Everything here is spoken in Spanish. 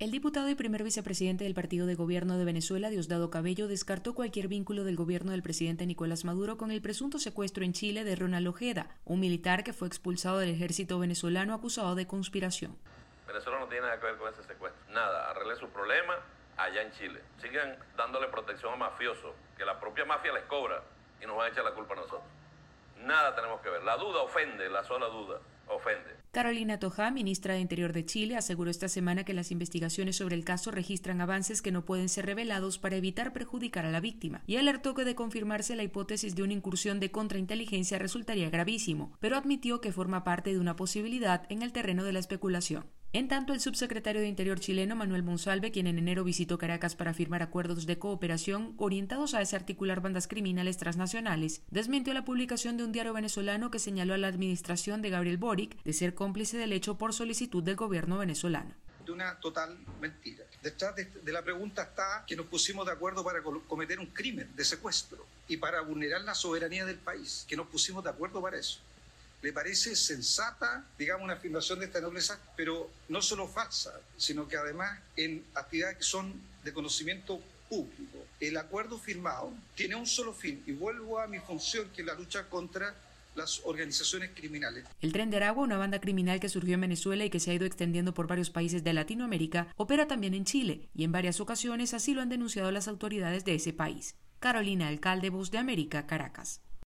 El diputado y primer vicepresidente del Partido de Gobierno de Venezuela, Diosdado Cabello, descartó cualquier vínculo del gobierno del presidente Nicolás Maduro con el presunto secuestro en Chile de Ronald Ojeda, un militar que fue expulsado del ejército venezolano acusado de conspiración. Venezuela no tiene nada que ver con ese secuestro. Nada, arregle su problema allá en Chile. Sigan dándole protección a mafiosos, que la propia mafia les cobra y nos van a echar la culpa a nosotros. Nada tenemos que ver. La duda ofende, la sola duda ofende. Carolina Toja, ministra de Interior de Chile, aseguró esta semana que las investigaciones sobre el caso registran avances que no pueden ser revelados para evitar perjudicar a la víctima, y alertó que de confirmarse la hipótesis de una incursión de contrainteligencia resultaría gravísimo, pero admitió que forma parte de una posibilidad en el terreno de la especulación. En tanto, el subsecretario de Interior chileno, Manuel Monsalve, quien en enero visitó Caracas para firmar acuerdos de cooperación orientados a desarticular bandas criminales transnacionales, desmintió la publicación de un diario venezolano que señaló a la administración de Gabriel Boric de ser cómplice del hecho por solicitud del gobierno venezolano de una total mentira. Detrás de, de, la pregunta está que nos pusimos de acuerdo para cometer un crimen de secuestro y para vulnerar la soberanía del país, que nos pusimos de acuerdo para eso le parece sensata, digamos, una afirmación de esta nobleza, pero no solo falsa, sino que además en actividades que son de conocimiento público. El acuerdo firmado tiene un solo fin, y vuelvo a mi función, que es la lucha contra las organizaciones criminales. El Tren de Aragua, una banda criminal que surgió en Venezuela y que se ha ido extendiendo por varios países de Latinoamérica, opera también en Chile, y en varias ocasiones así lo han denunciado las autoridades de ese país. Carolina Alcalde, Voz de América, Caracas.